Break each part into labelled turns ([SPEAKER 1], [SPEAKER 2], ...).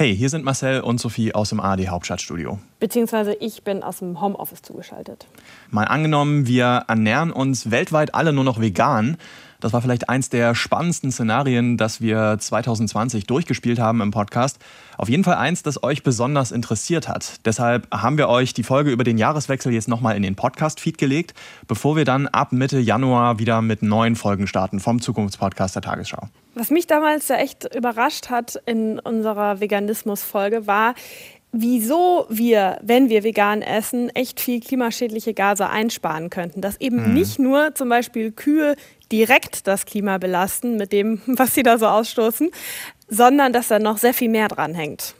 [SPEAKER 1] Hey, hier sind Marcel und Sophie aus dem ARD Hauptstadtstudio.
[SPEAKER 2] Beziehungsweise ich bin aus dem Homeoffice zugeschaltet.
[SPEAKER 1] Mal angenommen, wir ernähren uns weltweit alle nur noch vegan. Das war vielleicht eins der spannendsten Szenarien, das wir 2020 durchgespielt haben im Podcast. Auf jeden Fall eins, das euch besonders interessiert hat. Deshalb haben wir euch die Folge über den Jahreswechsel jetzt nochmal in den Podcast-Feed gelegt, bevor wir dann ab Mitte Januar wieder mit neuen Folgen starten vom Zukunftspodcast der Tagesschau.
[SPEAKER 2] Was mich damals ja echt überrascht hat in unserer Veganismus-Folge war, wieso wir, wenn wir vegan essen, echt viel klimaschädliche Gase einsparen könnten. Dass eben mhm. nicht nur zum Beispiel Kühe direkt das Klima belasten mit dem, was sie da so ausstoßen, sondern dass da noch sehr viel mehr dran hängt.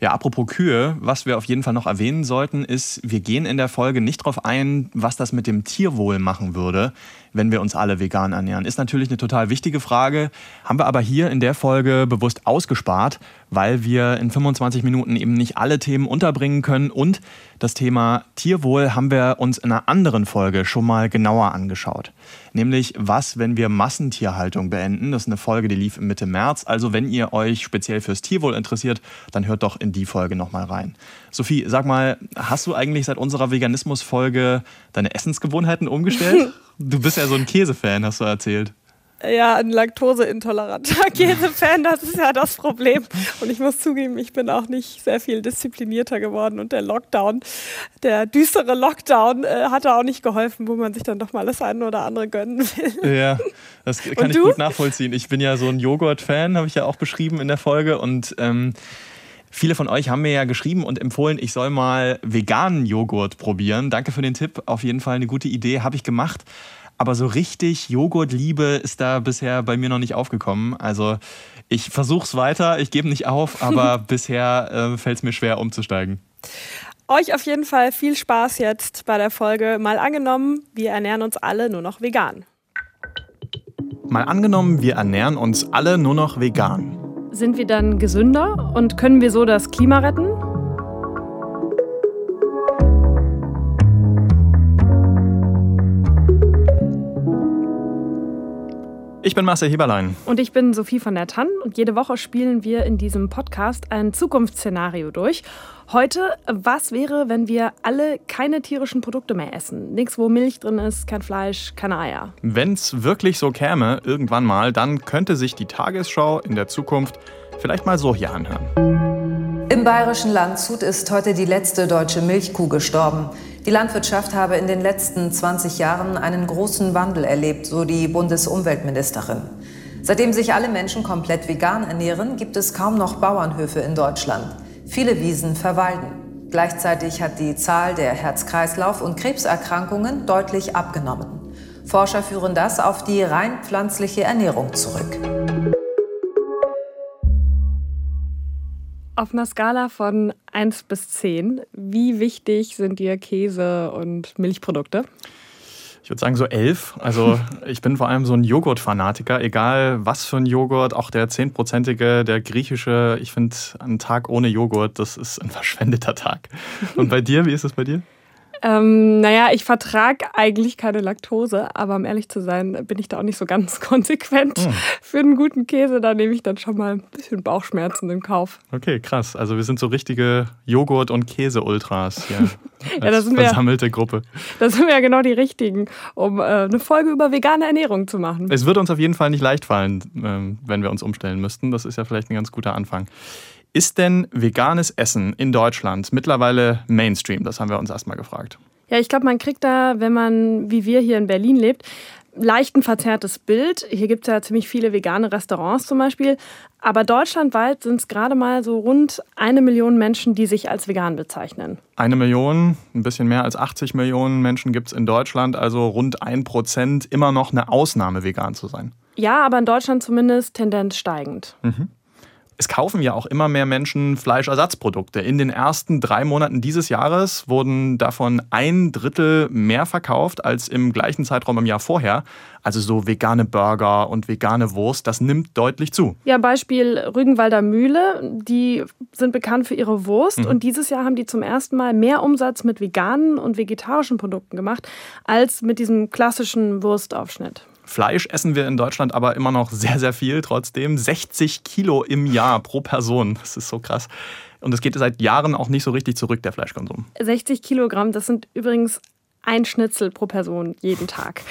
[SPEAKER 1] Ja, apropos Kühe, was wir auf jeden Fall noch erwähnen sollten, ist, wir gehen in der Folge nicht darauf ein, was das mit dem Tierwohl machen würde, wenn wir uns alle vegan ernähren. Ist natürlich eine total wichtige Frage, haben wir aber hier in der Folge bewusst ausgespart, weil wir in 25 Minuten eben nicht alle Themen unterbringen können und das Thema Tierwohl haben wir uns in einer anderen Folge schon mal genauer angeschaut. Nämlich, was, wenn wir Massentierhaltung beenden? Das ist eine Folge, die lief Mitte März. Also, wenn ihr euch speziell fürs Tierwohl interessiert, dann hört doch in die Folge nochmal rein. Sophie, sag mal, hast du eigentlich seit unserer Veganismus-Folge deine Essensgewohnheiten umgestellt? Du bist ja so ein Käsefan, hast du erzählt.
[SPEAKER 2] Ja, ein laktoseintoleranter Käsefan, das ist ja das Problem. Und ich muss zugeben, ich bin auch nicht sehr viel disziplinierter geworden. Und der Lockdown, der düstere Lockdown, äh, hat auch nicht geholfen, wo man sich dann doch mal das eine oder andere gönnen will.
[SPEAKER 1] Ja, das kann und ich du? gut nachvollziehen. Ich bin ja so ein Joghurt-Fan, habe ich ja auch beschrieben in der Folge. Und ähm, Viele von euch haben mir ja geschrieben und empfohlen, ich soll mal veganen Joghurt probieren. Danke für den Tipp. Auf jeden Fall eine gute Idee, habe ich gemacht. Aber so richtig Joghurtliebe ist da bisher bei mir noch nicht aufgekommen. Also ich versuche es weiter, ich gebe nicht auf, aber bisher äh, fällt es mir schwer umzusteigen.
[SPEAKER 2] Euch auf jeden Fall viel Spaß jetzt bei der Folge. Mal angenommen, wir ernähren uns alle nur noch vegan.
[SPEAKER 1] Mal angenommen, wir ernähren uns alle nur noch vegan.
[SPEAKER 2] Sind wir dann gesünder und können wir so das Klima retten?
[SPEAKER 1] Ich bin Marcel Heberlein.
[SPEAKER 2] Und ich bin Sophie von der Tann. Und jede Woche spielen wir in diesem Podcast ein Zukunftsszenario durch. Heute, was wäre, wenn wir alle keine tierischen Produkte mehr essen? Nichts, wo Milch drin ist, kein Fleisch, keine Eier.
[SPEAKER 1] Wenn es wirklich so käme, irgendwann mal, dann könnte sich die Tagesschau in der Zukunft vielleicht mal so hier anhören.
[SPEAKER 3] Im bayerischen Landshut ist heute die letzte deutsche Milchkuh gestorben. Die Landwirtschaft habe in den letzten 20 Jahren einen großen Wandel erlebt, so die Bundesumweltministerin. Seitdem sich alle Menschen komplett vegan ernähren, gibt es kaum noch Bauernhöfe in Deutschland. Viele Wiesen verwalden. Gleichzeitig hat die Zahl der Herz-Kreislauf- und Krebserkrankungen deutlich abgenommen. Forscher führen das auf die rein pflanzliche Ernährung zurück.
[SPEAKER 2] Auf einer Skala von 1 bis 10, wie wichtig sind dir Käse und Milchprodukte?
[SPEAKER 1] Ich würde sagen so 11. Also ich bin vor allem so ein Joghurt-Fanatiker, egal was für ein Joghurt, auch der 10-prozentige, der griechische. Ich finde, ein Tag ohne Joghurt, das ist ein verschwendeter Tag. Und bei dir, wie ist es bei dir?
[SPEAKER 2] Ähm, naja, ich vertrage eigentlich keine Laktose, aber um ehrlich zu sein, bin ich da auch nicht so ganz konsequent. Mhm. Für einen guten Käse, da nehme ich dann schon mal ein bisschen Bauchschmerzen in Kauf.
[SPEAKER 1] Okay, krass. Also wir sind so richtige Joghurt- und Käse-Ultras hier.
[SPEAKER 2] ja, da sind
[SPEAKER 1] versammelte wir, Gruppe.
[SPEAKER 2] Da sind wir ja genau die Richtigen, um äh, eine Folge über vegane Ernährung zu machen.
[SPEAKER 1] Es wird uns auf jeden Fall nicht leicht fallen, äh, wenn wir uns umstellen müssten. Das ist ja vielleicht ein ganz guter Anfang. Ist denn veganes Essen in Deutschland mittlerweile Mainstream? Das haben wir uns erstmal gefragt.
[SPEAKER 2] Ja, ich glaube, man kriegt da, wenn man wie wir hier in Berlin lebt, leicht ein verzerrtes Bild. Hier gibt es ja ziemlich viele vegane Restaurants zum Beispiel. Aber deutschlandweit sind es gerade mal so rund eine Million Menschen, die sich als vegan bezeichnen.
[SPEAKER 1] Eine Million, ein bisschen mehr als 80 Millionen Menschen gibt es in Deutschland, also rund ein Prozent, immer noch eine Ausnahme, vegan zu sein.
[SPEAKER 2] Ja, aber in Deutschland zumindest Tendenz steigend.
[SPEAKER 1] Mhm es kaufen ja auch immer mehr Menschen Fleischersatzprodukte. In den ersten drei Monaten dieses Jahres wurden davon ein Drittel mehr verkauft als im gleichen Zeitraum im Jahr vorher. Also so vegane Burger und vegane Wurst, das nimmt deutlich zu.
[SPEAKER 2] Ja, Beispiel Rügenwalder Mühle, die sind bekannt für ihre Wurst mhm. und dieses Jahr haben die zum ersten Mal mehr Umsatz mit veganen und vegetarischen Produkten gemacht als mit diesem klassischen Wurstaufschnitt.
[SPEAKER 1] Fleisch essen wir in Deutschland aber immer noch sehr, sehr viel trotzdem. 60 Kilo im Jahr pro Person. Das ist so krass. Und es geht seit Jahren auch nicht so richtig zurück, der Fleischkonsum.
[SPEAKER 2] 60 Kilogramm, das sind übrigens ein Schnitzel pro Person jeden Tag.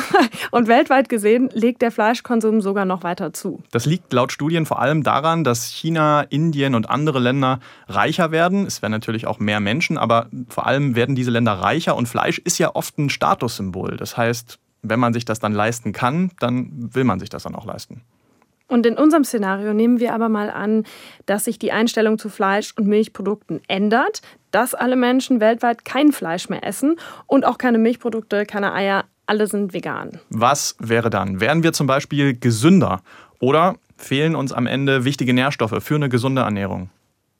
[SPEAKER 2] Und weltweit gesehen legt der Fleischkonsum sogar noch weiter zu.
[SPEAKER 1] Das liegt laut Studien vor allem daran, dass China, Indien und andere Länder reicher werden. Es werden natürlich auch mehr Menschen, aber vor allem werden diese Länder reicher und Fleisch ist ja oft ein Statussymbol. Das heißt, wenn man sich das dann leisten kann, dann will man sich das dann auch leisten.
[SPEAKER 2] Und in unserem Szenario nehmen wir aber mal an, dass sich die Einstellung zu Fleisch- und Milchprodukten ändert, dass alle Menschen weltweit kein Fleisch mehr essen und auch keine Milchprodukte, keine Eier, alle sind vegan.
[SPEAKER 1] Was wäre dann? Wären wir zum Beispiel gesünder oder fehlen uns am Ende wichtige Nährstoffe für eine gesunde Ernährung?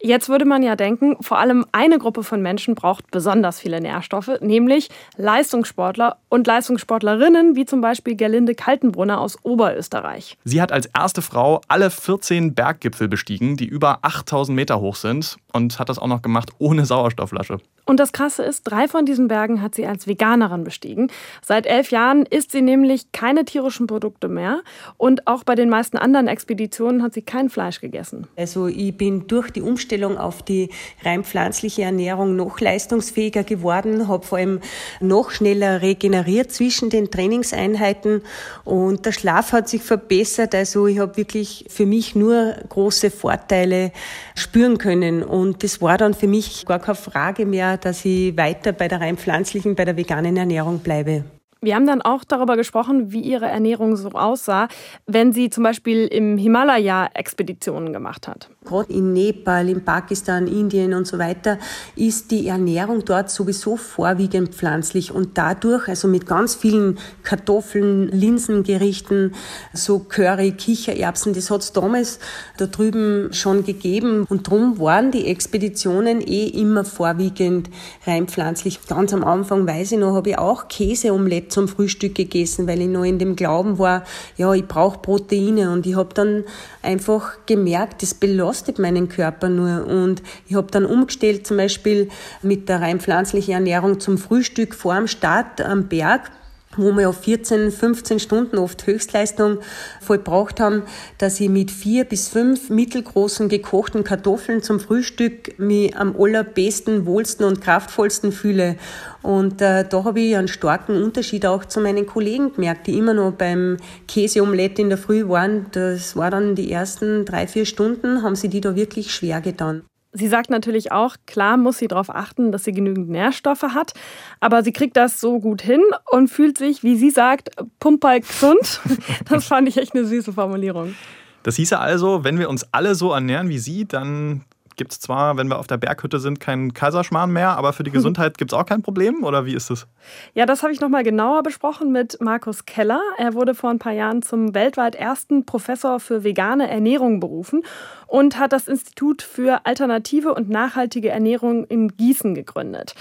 [SPEAKER 2] Jetzt würde man ja denken, vor allem eine Gruppe von Menschen braucht besonders viele Nährstoffe, nämlich Leistungssportler und Leistungssportlerinnen, wie zum Beispiel Gerlinde Kaltenbrunner aus Oberösterreich.
[SPEAKER 1] Sie hat als erste Frau alle 14 Berggipfel bestiegen, die über 8000 Meter hoch sind und hat das auch noch gemacht ohne Sauerstoffflasche.
[SPEAKER 2] Und das Krasse ist, drei von diesen Bergen hat sie als Veganerin bestiegen. Seit elf Jahren isst sie nämlich keine tierischen Produkte mehr. Und auch bei den meisten anderen Expeditionen hat sie kein Fleisch gegessen.
[SPEAKER 4] Also ich bin durch die Umstellung auf die rein pflanzliche Ernährung noch leistungsfähiger geworden, habe vor allem noch schneller regeneriert zwischen den Trainingseinheiten und der Schlaf hat sich verbessert. Also ich habe wirklich für mich nur große Vorteile spüren können. Und das war dann für mich gar keine Frage mehr, dass ich weiter bei der rein pflanzlichen, bei der veganen Ernährung bleibe.
[SPEAKER 2] Wir haben dann auch darüber gesprochen, wie ihre Ernährung so aussah, wenn sie zum Beispiel im Himalaya Expeditionen gemacht hat.
[SPEAKER 4] Gerade in Nepal, in Pakistan, Indien und so weiter ist die Ernährung dort sowieso vorwiegend pflanzlich. Und dadurch, also mit ganz vielen Kartoffeln, Linsengerichten, so Curry, Kichererbsen, das hat es damals da drüben schon gegeben. Und darum waren die Expeditionen eh immer vorwiegend rein pflanzlich. Ganz am Anfang, weiß ich noch, habe ich auch Käseomelett zum Frühstück gegessen, weil ich noch in dem Glauben war, ja, ich brauche Proteine. Und ich habe dann einfach gemerkt, das belastet meinen Körper nur. Und ich habe dann umgestellt, zum Beispiel mit der rein pflanzlichen Ernährung zum Frühstück vor dem Start am Berg wo wir auf 14, 15 Stunden oft Höchstleistung vollbracht haben, dass ich mit vier bis fünf mittelgroßen gekochten Kartoffeln zum Frühstück mich am allerbesten, wohlsten und kraftvollsten fühle. Und äh, da habe ich einen starken Unterschied auch zu meinen Kollegen gemerkt, die immer noch beim Käseomelett in der Früh waren. Das war dann die ersten drei, vier Stunden, haben sie die da wirklich schwer getan.
[SPEAKER 2] Sie sagt natürlich auch, klar muss sie darauf achten, dass sie genügend Nährstoffe hat, aber sie kriegt das so gut hin und fühlt sich, wie sie sagt, pumperl gesund. Das fand ich echt eine süße Formulierung.
[SPEAKER 1] Das hieße also, wenn wir uns alle so ernähren wie sie, dann gibt es zwar, wenn wir auf der Berghütte sind, keinen Kaiserschmarrn mehr, aber für die Gesundheit gibt es auch kein Problem oder wie ist es?
[SPEAKER 2] Ja, das habe ich nochmal genauer besprochen mit Markus Keller. Er wurde vor ein paar Jahren zum weltweit ersten Professor für vegane Ernährung berufen und hat das Institut für alternative und nachhaltige Ernährung in Gießen gegründet.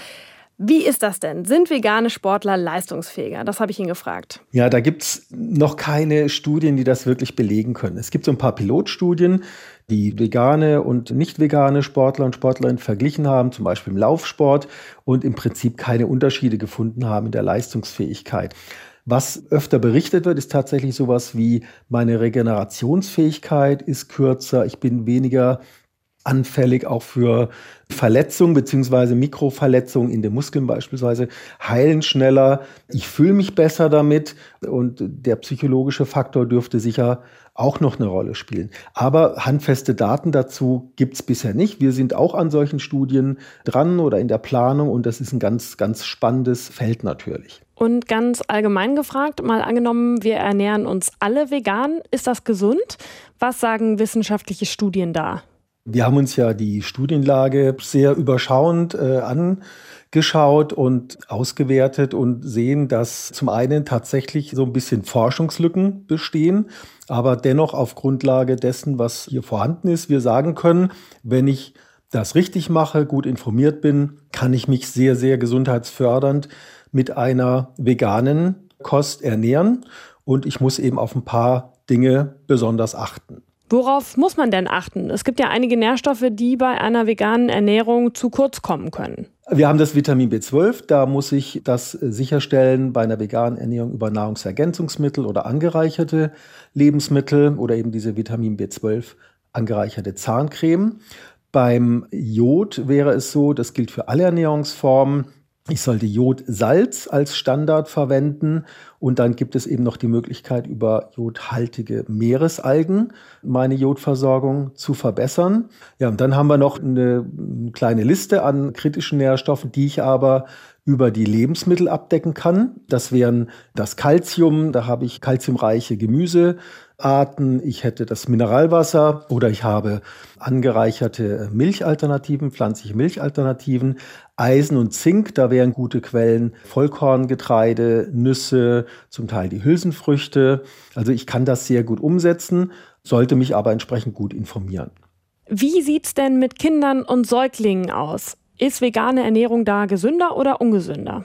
[SPEAKER 2] Wie ist das denn? Sind vegane Sportler leistungsfähiger? Das habe ich ihn gefragt.
[SPEAKER 5] Ja, da gibt es noch keine Studien, die das wirklich belegen können. Es gibt so ein paar Pilotstudien, die vegane und nicht vegane Sportler und Sportlerinnen verglichen haben, zum Beispiel im Laufsport, und im Prinzip keine Unterschiede gefunden haben in der Leistungsfähigkeit. Was öfter berichtet wird, ist tatsächlich sowas wie meine Regenerationsfähigkeit ist kürzer, ich bin weniger anfällig auch für Verletzungen beziehungsweise Mikroverletzungen in den Muskeln beispielsweise, heilen schneller. Ich fühle mich besser damit und der psychologische Faktor dürfte sicher auch noch eine Rolle spielen. Aber handfeste Daten dazu gibt es bisher nicht. Wir sind auch an solchen Studien dran oder in der Planung und das ist ein ganz, ganz spannendes Feld natürlich.
[SPEAKER 2] Und ganz allgemein gefragt, mal angenommen, wir ernähren uns alle vegan, ist das gesund? Was sagen wissenschaftliche Studien da?
[SPEAKER 5] Wir haben uns ja die Studienlage sehr überschauend äh, angeschaut und ausgewertet und sehen, dass zum einen tatsächlich so ein bisschen Forschungslücken bestehen, aber dennoch auf Grundlage dessen, was hier vorhanden ist, wir sagen können, wenn ich das richtig mache, gut informiert bin, kann ich mich sehr, sehr gesundheitsfördernd mit einer veganen Kost ernähren und ich muss eben auf ein paar Dinge besonders achten.
[SPEAKER 2] Worauf muss man denn achten? Es gibt ja einige Nährstoffe, die bei einer veganen Ernährung zu kurz kommen können.
[SPEAKER 5] Wir haben das Vitamin B12, da muss ich das sicherstellen bei einer veganen Ernährung über Nahrungsergänzungsmittel oder angereicherte Lebensmittel oder eben diese Vitamin B12 angereicherte Zahncreme. Beim Jod wäre es so, das gilt für alle Ernährungsformen, ich sollte Jodsalz als Standard verwenden und dann gibt es eben noch die Möglichkeit, über jodhaltige Meeresalgen meine Jodversorgung zu verbessern. Ja, und dann haben wir noch eine kleine Liste an kritischen Nährstoffen, die ich aber über die Lebensmittel abdecken kann. Das wären das Calcium, da habe ich calciumreiche Gemüse, Arten, ich hätte das Mineralwasser oder ich habe angereicherte Milchalternativen, pflanzliche Milchalternativen, Eisen und Zink, da wären gute Quellen Vollkorngetreide, Nüsse, zum Teil die Hülsenfrüchte. Also ich kann das sehr gut umsetzen, sollte mich aber entsprechend gut informieren.
[SPEAKER 2] Wie sieht es denn mit Kindern und Säuglingen aus? Ist vegane Ernährung da gesünder oder ungesünder?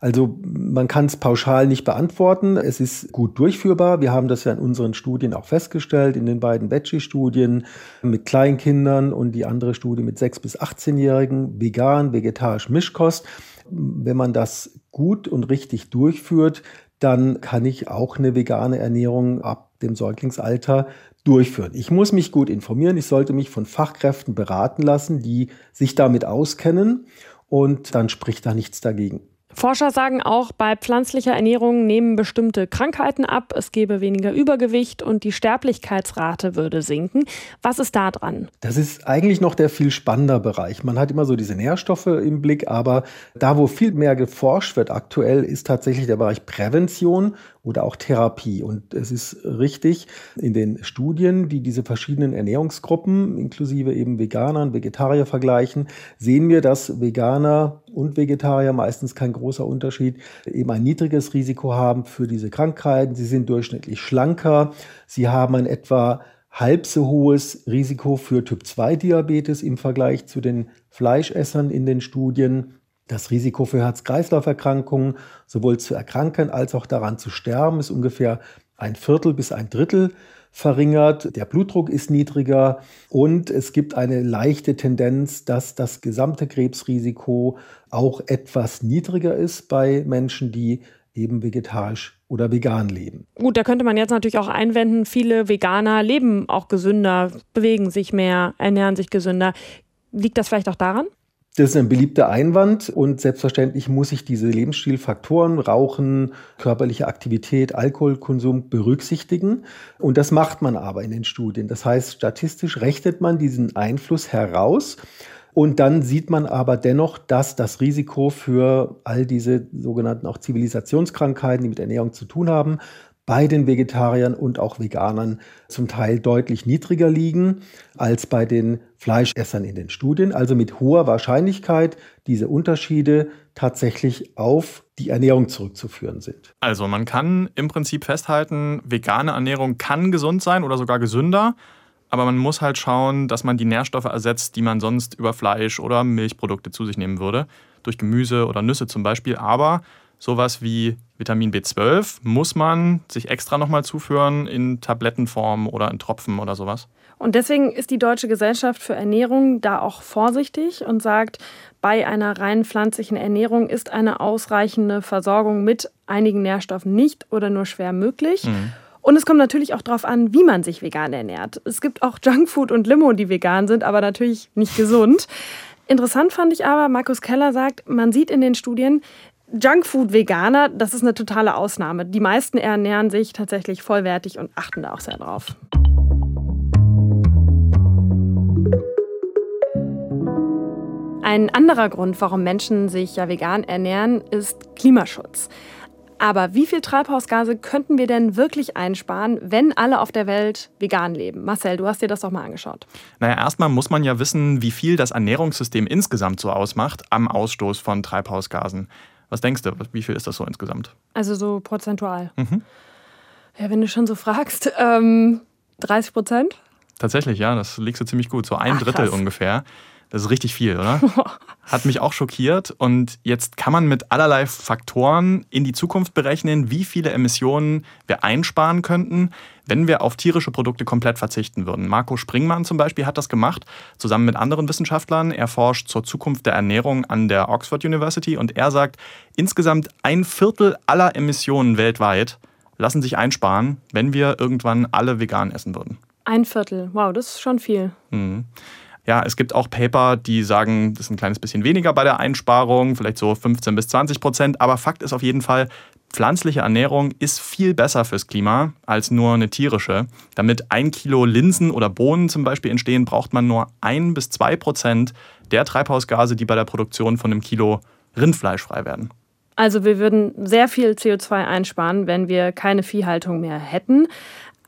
[SPEAKER 5] Also man kann es pauschal nicht beantworten. Es ist gut durchführbar. Wir haben das ja in unseren Studien auch festgestellt, in den beiden Veggie-Studien mit Kleinkindern und die andere Studie mit 6- bis 18-Jährigen, vegan, vegetarisch, Mischkost. Wenn man das gut und richtig durchführt, dann kann ich auch eine vegane Ernährung ab dem Säuglingsalter durchführen. Ich muss mich gut informieren. Ich sollte mich von Fachkräften beraten lassen, die sich damit auskennen. Und dann spricht da nichts dagegen.
[SPEAKER 2] Forscher sagen auch, bei pflanzlicher Ernährung nehmen bestimmte Krankheiten ab, es gebe weniger Übergewicht und die Sterblichkeitsrate würde sinken. Was ist da dran?
[SPEAKER 5] Das ist eigentlich noch der viel spannender Bereich. Man hat immer so diese Nährstoffe im Blick, aber da, wo viel mehr geforscht wird aktuell, ist tatsächlich der Bereich Prävention oder auch Therapie. Und es ist richtig, in den Studien, die diese verschiedenen Ernährungsgruppen, inklusive eben Veganer und Vegetarier vergleichen, sehen wir, dass Veganer und Vegetarier meistens kein großer Unterschied, eben ein niedriges Risiko haben für diese Krankheiten. Sie sind durchschnittlich schlanker. Sie haben ein etwa halb so hohes Risiko für Typ-2-Diabetes im Vergleich zu den Fleischessern in den Studien. Das Risiko für Herz-Kreislauf-Erkrankungen, sowohl zu erkranken als auch daran zu sterben, ist ungefähr ein Viertel bis ein Drittel verringert. Der Blutdruck ist niedriger und es gibt eine leichte Tendenz, dass das gesamte Krebsrisiko auch etwas niedriger ist bei Menschen, die eben vegetarisch oder vegan leben.
[SPEAKER 2] Gut, da könnte man jetzt natürlich auch einwenden, viele Veganer leben auch gesünder, bewegen sich mehr, ernähren sich gesünder. Liegt das vielleicht auch daran?
[SPEAKER 5] Das ist ein beliebter Einwand und selbstverständlich muss ich diese Lebensstilfaktoren, Rauchen, körperliche Aktivität, Alkoholkonsum berücksichtigen. Und das macht man aber in den Studien. Das heißt, statistisch rechnet man diesen Einfluss heraus. Und dann sieht man aber dennoch, dass das Risiko für all diese sogenannten auch Zivilisationskrankheiten, die mit Ernährung zu tun haben, bei den Vegetariern und auch Veganern zum Teil deutlich niedriger liegen als bei den Fleischessern in den Studien. Also mit hoher Wahrscheinlichkeit diese Unterschiede tatsächlich auf die Ernährung zurückzuführen sind.
[SPEAKER 1] Also man kann im Prinzip festhalten, vegane Ernährung kann gesund sein oder sogar gesünder. Aber man muss halt schauen, dass man die Nährstoffe ersetzt, die man sonst über Fleisch oder Milchprodukte zu sich nehmen würde. Durch Gemüse oder Nüsse zum Beispiel. Aber sowas wie Vitamin B12 muss man sich extra nochmal zuführen in Tablettenform oder in Tropfen oder sowas.
[SPEAKER 2] Und deswegen ist die Deutsche Gesellschaft für Ernährung da auch vorsichtig und sagt, bei einer rein pflanzlichen Ernährung ist eine ausreichende Versorgung mit einigen Nährstoffen nicht oder nur schwer möglich. Mhm. Und es kommt natürlich auch darauf an, wie man sich vegan ernährt. Es gibt auch Junkfood und Limo, die vegan sind, aber natürlich nicht gesund. Interessant fand ich aber, Markus Keller sagt, man sieht in den Studien, Junkfood-Veganer, das ist eine totale Ausnahme. Die meisten ernähren sich tatsächlich vollwertig und achten da auch sehr drauf. Ein anderer Grund, warum Menschen sich ja vegan ernähren, ist Klimaschutz. Aber wie viel Treibhausgase könnten wir denn wirklich einsparen, wenn alle auf der Welt vegan leben? Marcel, du hast dir das doch mal angeschaut.
[SPEAKER 1] Naja, erstmal muss man ja wissen, wie viel das Ernährungssystem insgesamt so ausmacht am Ausstoß von Treibhausgasen. Was denkst du, wie viel ist das so insgesamt?
[SPEAKER 2] Also so prozentual. Mhm. Ja, wenn du schon so fragst, ähm, 30 Prozent?
[SPEAKER 1] Tatsächlich, ja, das liegst du ziemlich gut. So ein Ach, Drittel krass. ungefähr. Das ist richtig viel, oder? Hat mich auch schockiert. Und jetzt kann man mit allerlei Faktoren in die Zukunft berechnen, wie viele Emissionen wir einsparen könnten, wenn wir auf tierische Produkte komplett verzichten würden. Marco Springmann zum Beispiel hat das gemacht, zusammen mit anderen Wissenschaftlern. Er forscht zur Zukunft der Ernährung an der Oxford University und er sagt, insgesamt ein Viertel aller Emissionen weltweit lassen sich einsparen, wenn wir irgendwann alle vegan essen würden.
[SPEAKER 2] Ein Viertel, wow, das ist schon viel.
[SPEAKER 1] Mhm. Ja, es gibt auch Paper, die sagen, das ist ein kleines bisschen weniger bei der Einsparung, vielleicht so 15 bis 20 Prozent. Aber Fakt ist auf jeden Fall, pflanzliche Ernährung ist viel besser fürs Klima als nur eine tierische. Damit ein Kilo Linsen oder Bohnen zum Beispiel entstehen, braucht man nur ein bis zwei Prozent der Treibhausgase, die bei der Produktion von einem Kilo Rindfleisch frei werden.
[SPEAKER 2] Also wir würden sehr viel CO2 einsparen, wenn wir keine Viehhaltung mehr hätten.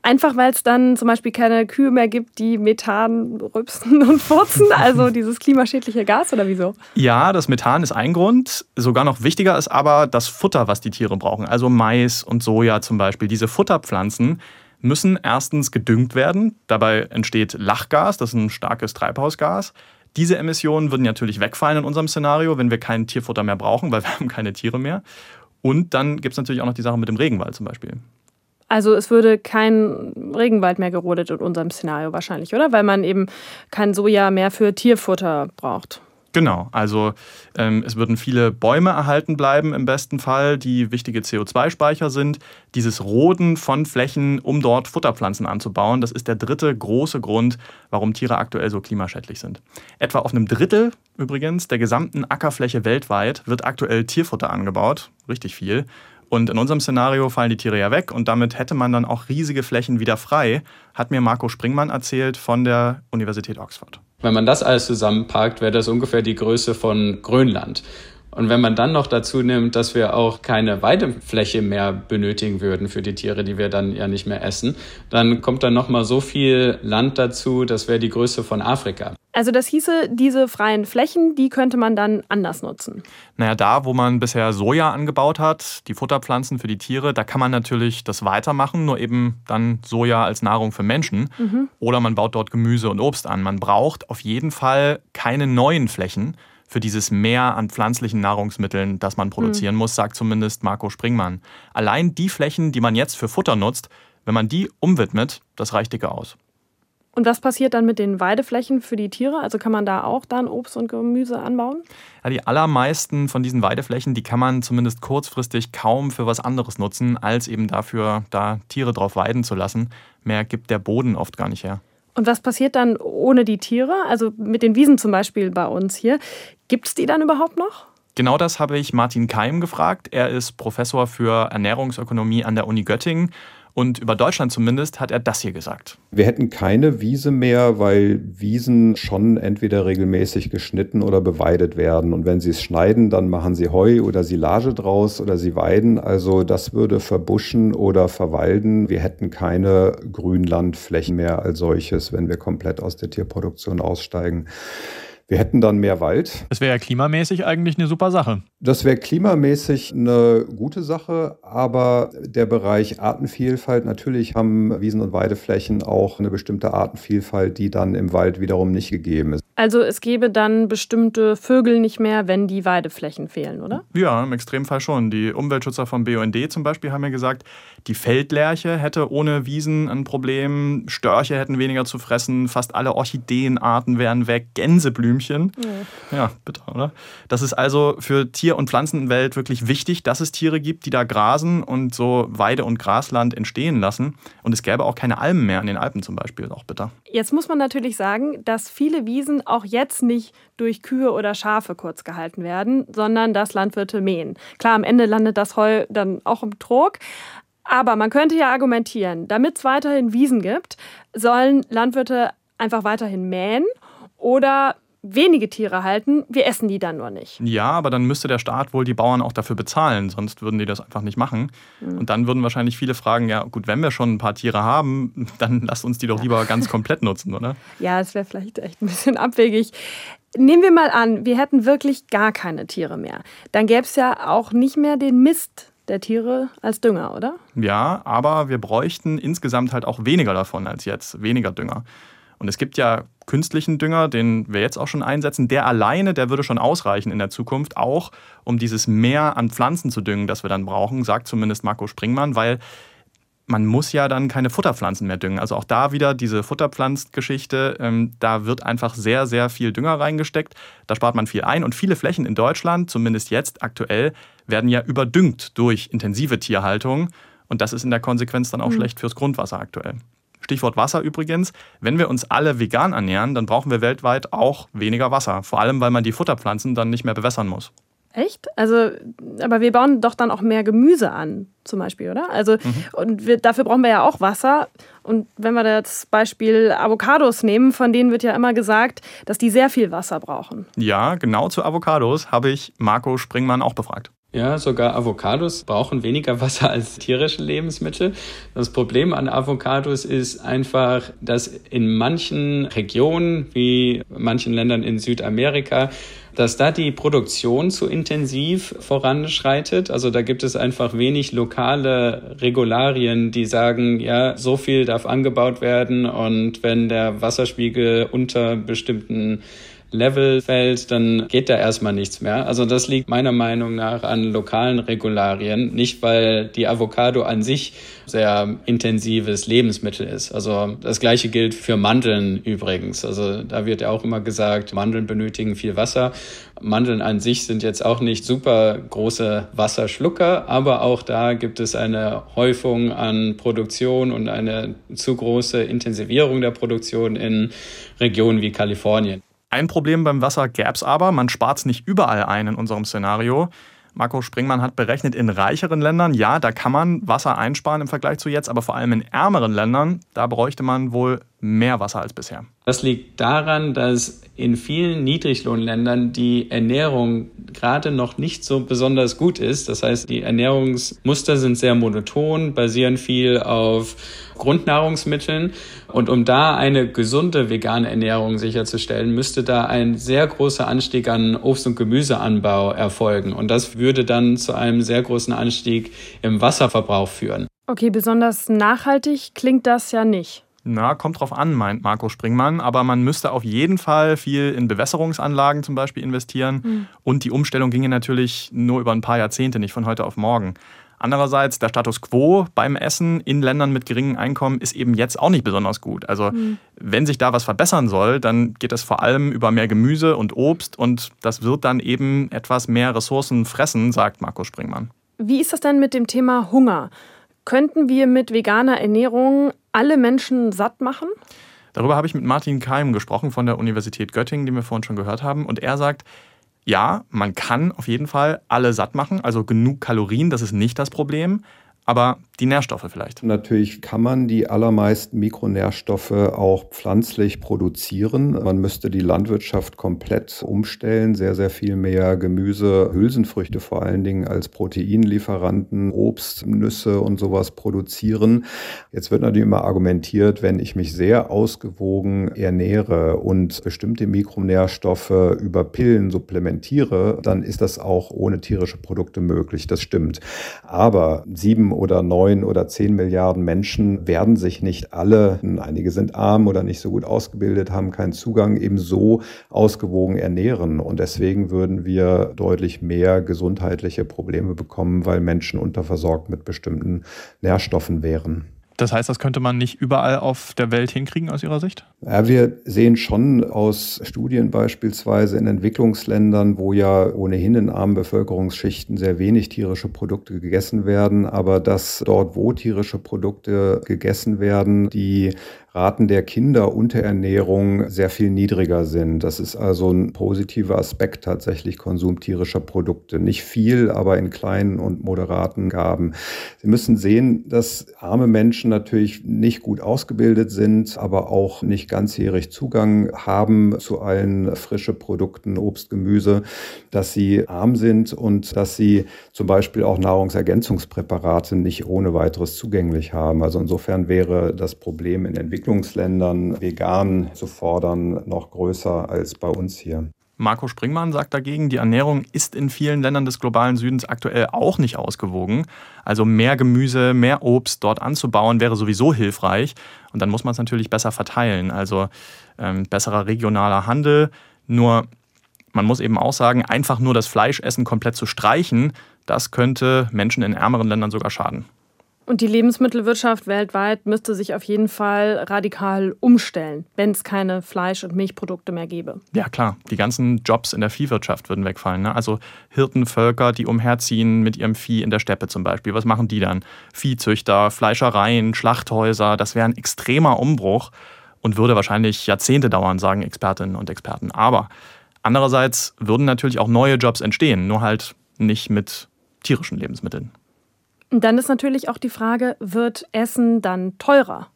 [SPEAKER 2] Einfach weil es dann zum Beispiel keine Kühe mehr gibt, die Methan rübsen und furzen, also dieses klimaschädliche Gas oder wieso?
[SPEAKER 1] Ja, das Methan ist ein Grund. Sogar noch wichtiger ist aber das Futter, was die Tiere brauchen. Also Mais und Soja zum Beispiel. Diese Futterpflanzen müssen erstens gedüngt werden. Dabei entsteht Lachgas, das ist ein starkes Treibhausgas. Diese Emissionen würden natürlich wegfallen in unserem Szenario, wenn wir kein Tierfutter mehr brauchen, weil wir haben keine Tiere mehr. Und dann gibt es natürlich auch noch die Sache mit dem Regenwald zum Beispiel.
[SPEAKER 2] Also es würde kein Regenwald mehr gerodet in unserem Szenario wahrscheinlich, oder? Weil man eben kein Soja mehr für Tierfutter braucht.
[SPEAKER 1] Genau, also ähm, es würden viele Bäume erhalten bleiben im besten Fall, die wichtige CO2-Speicher sind. Dieses Roden von Flächen, um dort Futterpflanzen anzubauen, das ist der dritte große Grund, warum Tiere aktuell so klimaschädlich sind. Etwa auf einem Drittel übrigens der gesamten Ackerfläche weltweit wird aktuell Tierfutter angebaut, richtig viel. Und in unserem Szenario fallen die Tiere ja weg und damit hätte man dann auch riesige Flächen wieder frei, hat mir Marco Springmann erzählt von der Universität Oxford.
[SPEAKER 6] Wenn man das alles zusammenpackt, wäre das ungefähr die Größe von Grönland. Und wenn man dann noch dazu nimmt, dass wir auch keine Weidefläche mehr benötigen würden für die Tiere, die wir dann ja nicht mehr essen, dann kommt dann noch mal so viel Land dazu, das wäre die Größe von Afrika.
[SPEAKER 2] Also das hieße, diese freien Flächen, die könnte man dann anders nutzen.
[SPEAKER 1] Naja, da, wo man bisher Soja angebaut hat, die Futterpflanzen für die Tiere, da kann man natürlich das weitermachen, nur eben dann Soja als Nahrung für Menschen. Mhm. Oder man baut dort Gemüse und Obst an. Man braucht auf jeden Fall keine neuen Flächen für dieses Mehr an pflanzlichen Nahrungsmitteln, das man produzieren mhm. muss, sagt zumindest Marco Springmann. Allein die Flächen, die man jetzt für Futter nutzt, wenn man die umwidmet, das reicht dicke aus.
[SPEAKER 2] Und was passiert dann mit den Weideflächen für die Tiere? Also kann man da auch dann Obst und Gemüse anbauen?
[SPEAKER 1] Ja, die allermeisten von diesen Weideflächen, die kann man zumindest kurzfristig kaum für was anderes nutzen, als eben dafür, da Tiere drauf weiden zu lassen. Mehr gibt der Boden oft gar nicht her.
[SPEAKER 2] Und was passiert dann ohne die Tiere? Also mit den Wiesen zum Beispiel bei uns hier. Gibt es die dann überhaupt noch?
[SPEAKER 1] Genau das habe ich Martin Keim gefragt. Er ist Professor für Ernährungsökonomie an der Uni Göttingen und über Deutschland zumindest hat er das hier gesagt.
[SPEAKER 7] Wir hätten keine Wiese mehr, weil Wiesen schon entweder regelmäßig geschnitten oder beweidet werden. Und wenn sie es schneiden, dann machen sie Heu oder Silage draus oder sie weiden. Also das würde verbuschen oder verwalden. Wir hätten keine Grünlandflächen mehr als solches, wenn wir komplett aus der Tierproduktion aussteigen. Wir hätten dann mehr Wald.
[SPEAKER 1] Das wäre ja klimamäßig eigentlich eine super Sache.
[SPEAKER 7] Das wäre klimamäßig eine gute Sache, aber der Bereich Artenvielfalt, natürlich haben Wiesen- und Weideflächen auch eine bestimmte Artenvielfalt, die dann im Wald wiederum nicht gegeben ist.
[SPEAKER 2] Also es gäbe dann bestimmte Vögel nicht mehr, wenn die Weideflächen fehlen, oder?
[SPEAKER 1] Ja, im Extremfall schon. Die Umweltschützer vom BUND zum Beispiel haben ja gesagt, die Feldlerche hätte ohne Wiesen ein Problem, Störche hätten weniger zu fressen, fast alle Orchideenarten wären weg, Gänseblümchen. Ja, ja bitter, oder? Das ist also für Tier- und Pflanzenwelt wirklich wichtig, dass es Tiere gibt, die da grasen und so Weide- und Grasland entstehen lassen. Und es gäbe auch keine Almen mehr in den Alpen zum Beispiel, auch bitter.
[SPEAKER 2] Jetzt muss man natürlich sagen, dass viele Wiesen auch jetzt nicht durch Kühe oder Schafe kurz gehalten werden, sondern dass Landwirte mähen. Klar, am Ende landet das Heu dann auch im Trog. Aber man könnte ja argumentieren, damit es weiterhin Wiesen gibt, sollen Landwirte einfach weiterhin mähen oder wenige Tiere halten, wir essen die dann nur nicht.
[SPEAKER 1] Ja, aber dann müsste der Staat wohl die Bauern auch dafür bezahlen, sonst würden die das einfach nicht machen. Mhm. Und dann würden wahrscheinlich viele fragen, ja gut, wenn wir schon ein paar Tiere haben, dann lasst uns die doch lieber ganz komplett nutzen, oder?
[SPEAKER 2] Ja, es wäre vielleicht echt ein bisschen abwegig. Nehmen wir mal an, wir hätten wirklich gar keine Tiere mehr. Dann gäbe es ja auch nicht mehr den Mist der Tiere als Dünger, oder?
[SPEAKER 1] Ja, aber wir bräuchten insgesamt halt auch weniger davon als jetzt, weniger Dünger. Und es gibt ja künstlichen Dünger, den wir jetzt auch schon einsetzen, der alleine, der würde schon ausreichen in der Zukunft, auch um dieses Mehr an Pflanzen zu düngen, das wir dann brauchen, sagt zumindest Marco Springmann, weil man muss ja dann keine Futterpflanzen mehr düngen. Also auch da wieder diese Futterpflanzgeschichte, ähm, da wird einfach sehr, sehr viel Dünger reingesteckt. Da spart man viel ein und viele Flächen in Deutschland, zumindest jetzt aktuell, werden ja überdüngt durch intensive Tierhaltung. Und das ist in der Konsequenz dann auch mhm. schlecht fürs Grundwasser aktuell. Stichwort Wasser übrigens. Wenn wir uns alle vegan ernähren, dann brauchen wir weltweit auch weniger Wasser. Vor allem, weil man die Futterpflanzen dann nicht mehr bewässern muss.
[SPEAKER 2] Echt? Also, aber wir bauen doch dann auch mehr Gemüse an, zum Beispiel, oder? Also, mhm. und wir, dafür brauchen wir ja auch Wasser. Und wenn wir das Beispiel Avocados nehmen, von denen wird ja immer gesagt, dass die sehr viel Wasser brauchen.
[SPEAKER 1] Ja, genau zu Avocados habe ich Marco Springmann auch befragt.
[SPEAKER 6] Ja, sogar Avocados brauchen weniger Wasser als tierische Lebensmittel. Das Problem an Avocados ist einfach, dass in manchen Regionen, wie manchen Ländern in Südamerika, dass da die Produktion zu intensiv voranschreitet. Also da gibt es einfach wenig lokale Regularien, die sagen, ja, so viel darf angebaut werden und wenn der Wasserspiegel unter bestimmten Level fällt, dann geht da erstmal nichts mehr. Also das liegt meiner Meinung nach an lokalen Regularien, nicht weil die Avocado an sich sehr intensives Lebensmittel ist. Also das gleiche gilt für Mandeln übrigens. Also da wird ja auch immer gesagt, Mandeln benötigen viel Wasser. Mandeln an sich sind jetzt auch nicht super große Wasserschlucker, aber auch da gibt es eine Häufung an Produktion und eine zu große Intensivierung der Produktion in Regionen wie Kalifornien.
[SPEAKER 1] Ein Problem beim Wasser gäbe es aber, man spart es nicht überall ein in unserem Szenario. Marco Springmann hat berechnet, in reicheren Ländern, ja, da kann man Wasser einsparen im Vergleich zu jetzt, aber vor allem in ärmeren Ländern, da bräuchte man wohl mehr Wasser als bisher.
[SPEAKER 6] Das liegt daran, dass in vielen Niedriglohnländern die Ernährung gerade noch nicht so besonders gut ist. Das heißt, die Ernährungsmuster sind sehr monoton, basieren viel auf Grundnahrungsmitteln. Und um da eine gesunde vegane Ernährung sicherzustellen, müsste da ein sehr großer Anstieg an Obst- und Gemüseanbau erfolgen. Und das würde dann zu einem sehr großen Anstieg im Wasserverbrauch führen.
[SPEAKER 2] Okay, besonders nachhaltig klingt das ja nicht.
[SPEAKER 1] Na, kommt drauf an, meint Marco Springmann. Aber man müsste auf jeden Fall viel in Bewässerungsanlagen zum Beispiel investieren. Mhm. Und die Umstellung ginge natürlich nur über ein paar Jahrzehnte, nicht von heute auf morgen. Andererseits, der Status quo beim Essen in Ländern mit geringem Einkommen ist eben jetzt auch nicht besonders gut. Also, mhm. wenn sich da was verbessern soll, dann geht es vor allem über mehr Gemüse und Obst und das wird dann eben etwas mehr Ressourcen fressen, sagt Marco Springmann.
[SPEAKER 2] Wie ist das denn mit dem Thema Hunger? Könnten wir mit veganer Ernährung alle Menschen satt machen?
[SPEAKER 1] Darüber habe ich mit Martin Keim gesprochen von der Universität Göttingen, den wir vorhin schon gehört haben. Und er sagt, ja, man kann auf jeden Fall alle satt machen, also genug Kalorien, das ist nicht das Problem aber die Nährstoffe vielleicht.
[SPEAKER 7] Natürlich kann man die allermeisten Mikronährstoffe auch pflanzlich produzieren. Man müsste die Landwirtschaft komplett umstellen, sehr, sehr viel mehr Gemüse, Hülsenfrüchte vor allen Dingen als Proteinlieferanten, Obst, Nüsse und sowas produzieren. Jetzt wird natürlich immer argumentiert, wenn ich mich sehr ausgewogen ernähre und bestimmte Mikronährstoffe über Pillen supplementiere, dann ist das auch ohne tierische Produkte möglich. Das stimmt. Aber sieben oder neun oder zehn Milliarden Menschen werden sich nicht alle, einige sind arm oder nicht so gut ausgebildet, haben keinen Zugang, eben so ausgewogen ernähren. Und deswegen würden wir deutlich mehr gesundheitliche Probleme bekommen, weil Menschen unterversorgt mit bestimmten Nährstoffen wären.
[SPEAKER 1] Das heißt, das könnte man nicht überall auf der Welt hinkriegen aus Ihrer Sicht?
[SPEAKER 7] Ja, wir sehen schon aus Studien beispielsweise in Entwicklungsländern, wo ja ohnehin in armen Bevölkerungsschichten sehr wenig tierische Produkte gegessen werden, aber dass dort, wo tierische Produkte gegessen werden, die Raten der Kinderunterernährung sehr viel niedriger sind. Das ist also ein positiver Aspekt tatsächlich Konsum tierischer Produkte. Nicht viel, aber in kleinen und moderaten Gaben. Sie müssen sehen, dass arme Menschen natürlich nicht gut ausgebildet sind, aber auch nicht ganzjährig Zugang haben zu allen frischen Produkten, Obst, Gemüse, dass sie arm sind und dass sie zum Beispiel auch Nahrungsergänzungspräparate nicht ohne weiteres zugänglich haben. Also insofern wäre das Problem in Entwicklung Entwicklungsländern vegan zu fordern noch größer als bei uns hier.
[SPEAKER 1] Marco Springmann sagt dagegen, die Ernährung ist in vielen Ländern des globalen Südens aktuell auch nicht ausgewogen. Also mehr Gemüse, mehr Obst dort anzubauen wäre sowieso hilfreich. Und dann muss man es natürlich besser verteilen. Also ähm, besserer regionaler Handel. Nur man muss eben auch sagen, einfach nur das Fleischessen komplett zu streichen, das könnte Menschen in ärmeren Ländern sogar schaden.
[SPEAKER 2] Und die Lebensmittelwirtschaft weltweit müsste sich auf jeden Fall radikal umstellen, wenn es keine Fleisch- und Milchprodukte mehr gäbe.
[SPEAKER 1] Ja, klar. Die ganzen Jobs in der Viehwirtschaft würden wegfallen. Ne? Also Hirtenvölker, die umherziehen mit ihrem Vieh in der Steppe zum Beispiel. Was machen die dann? Viehzüchter, Fleischereien, Schlachthäuser. Das wäre ein extremer Umbruch und würde wahrscheinlich Jahrzehnte dauern, sagen Expertinnen und Experten. Aber andererseits würden natürlich auch neue Jobs entstehen, nur halt nicht mit tierischen Lebensmitteln.
[SPEAKER 2] Dann ist natürlich auch die Frage, wird Essen dann teurer?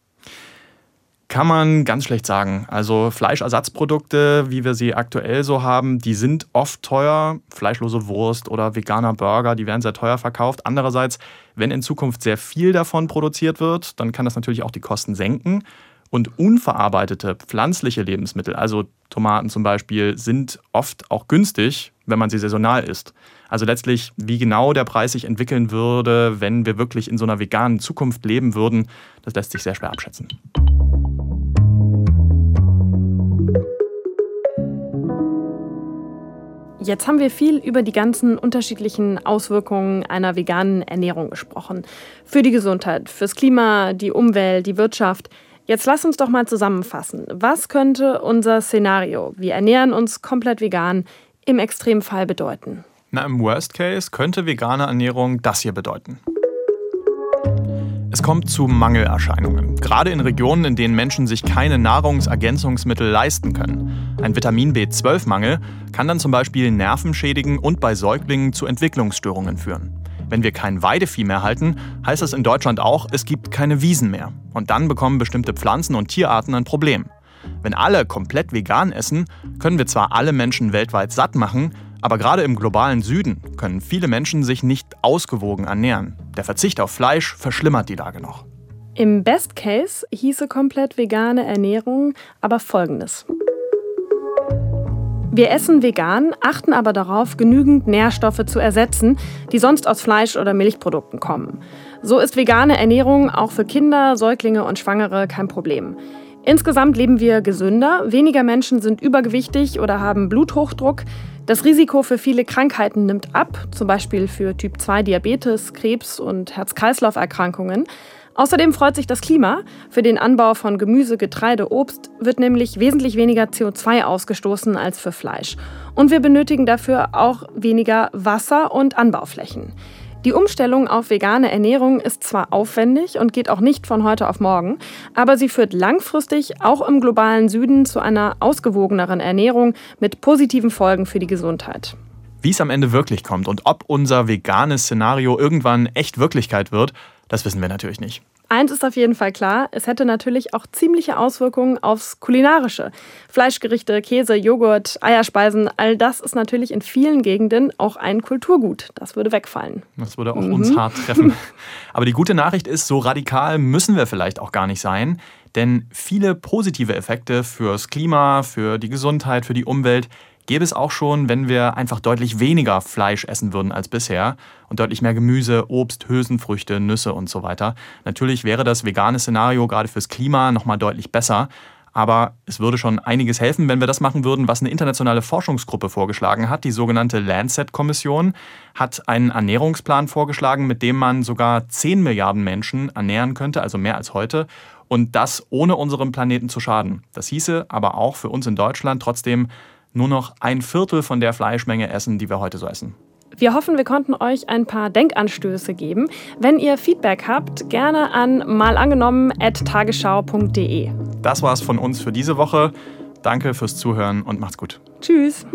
[SPEAKER 1] Kann man ganz schlecht sagen. Also Fleischersatzprodukte, wie wir sie aktuell so haben, die sind oft teuer. Fleischlose Wurst oder veganer Burger, die werden sehr teuer verkauft. Andererseits, wenn in Zukunft sehr viel davon produziert wird, dann kann das natürlich auch die Kosten senken. Und unverarbeitete pflanzliche Lebensmittel, also Tomaten zum Beispiel, sind oft auch günstig, wenn man sie saisonal isst. Also letztlich, wie genau der Preis sich entwickeln würde, wenn wir wirklich in so einer veganen Zukunft leben würden, das lässt sich sehr schwer abschätzen.
[SPEAKER 2] Jetzt haben wir viel über die ganzen unterschiedlichen Auswirkungen einer veganen Ernährung gesprochen. Für die Gesundheit, fürs Klima, die Umwelt, die Wirtschaft. Jetzt lass uns doch mal zusammenfassen. Was könnte unser Szenario, wir ernähren uns komplett vegan, im Extremfall bedeuten?
[SPEAKER 1] Na, im Worst Case könnte vegane Ernährung das hier bedeuten. Es kommt zu Mangelerscheinungen, gerade in Regionen, in denen Menschen sich keine Nahrungsergänzungsmittel leisten können. Ein Vitamin B12-Mangel kann dann zum Beispiel Nerven schädigen und bei Säuglingen zu Entwicklungsstörungen führen. Wenn wir kein Weidevieh mehr halten, heißt das in Deutschland auch, es gibt keine Wiesen mehr. Und dann bekommen bestimmte Pflanzen und Tierarten ein Problem. Wenn alle komplett vegan essen, können wir zwar alle Menschen weltweit satt machen, aber gerade im globalen Süden können viele Menschen sich nicht ausgewogen ernähren. Der Verzicht auf Fleisch verschlimmert die Lage noch.
[SPEAKER 2] Im Best Case hieße komplett vegane Ernährung aber folgendes. Wir essen vegan, achten aber darauf, genügend Nährstoffe zu ersetzen, die sonst aus Fleisch- oder Milchprodukten kommen. So ist vegane Ernährung auch für Kinder, Säuglinge und Schwangere kein Problem. Insgesamt leben wir gesünder, weniger Menschen sind übergewichtig oder haben Bluthochdruck. Das Risiko für viele Krankheiten nimmt ab, zum Beispiel für Typ 2 Diabetes, Krebs und Herz-Kreislauf-Erkrankungen. Außerdem freut sich das Klima. Für den Anbau von Gemüse, Getreide, Obst wird nämlich wesentlich weniger CO2 ausgestoßen als für Fleisch. Und wir benötigen dafür auch weniger Wasser und Anbauflächen. Die Umstellung auf vegane Ernährung ist zwar aufwendig und geht auch nicht von heute auf morgen, aber sie führt langfristig auch im globalen Süden zu einer ausgewogeneren Ernährung mit positiven Folgen für die Gesundheit.
[SPEAKER 1] Wie es am Ende wirklich kommt und ob unser veganes Szenario irgendwann echt Wirklichkeit wird, das wissen wir natürlich nicht.
[SPEAKER 2] Eins ist auf jeden Fall klar, es hätte natürlich auch ziemliche Auswirkungen aufs Kulinarische. Fleischgerichte, Käse, Joghurt, Eierspeisen, all das ist natürlich in vielen Gegenden auch ein Kulturgut. Das würde wegfallen.
[SPEAKER 1] Das würde auch mhm. uns hart treffen. Aber die gute Nachricht ist, so radikal müssen wir vielleicht auch gar nicht sein, denn viele positive Effekte fürs Klima, für die Gesundheit, für die Umwelt gäbe es auch schon, wenn wir einfach deutlich weniger Fleisch essen würden als bisher und deutlich mehr Gemüse, Obst, Hülsenfrüchte, Nüsse und so weiter. Natürlich wäre das vegane Szenario gerade fürs Klima nochmal deutlich besser. Aber es würde schon einiges helfen, wenn wir das machen würden, was eine internationale Forschungsgruppe vorgeschlagen hat. Die sogenannte Lancet-Kommission hat einen Ernährungsplan vorgeschlagen, mit dem man sogar 10 Milliarden Menschen ernähren könnte, also mehr als heute. Und das ohne unserem Planeten zu schaden. Das hieße aber auch für uns in Deutschland trotzdem nur noch ein Viertel von der Fleischmenge essen, die wir heute so essen.
[SPEAKER 2] Wir hoffen, wir konnten euch ein paar Denkanstöße geben. Wenn ihr Feedback habt, gerne an malangenommen.tagesschau.de.
[SPEAKER 1] Das war's von uns für diese Woche. Danke fürs Zuhören und macht's gut.
[SPEAKER 2] Tschüss.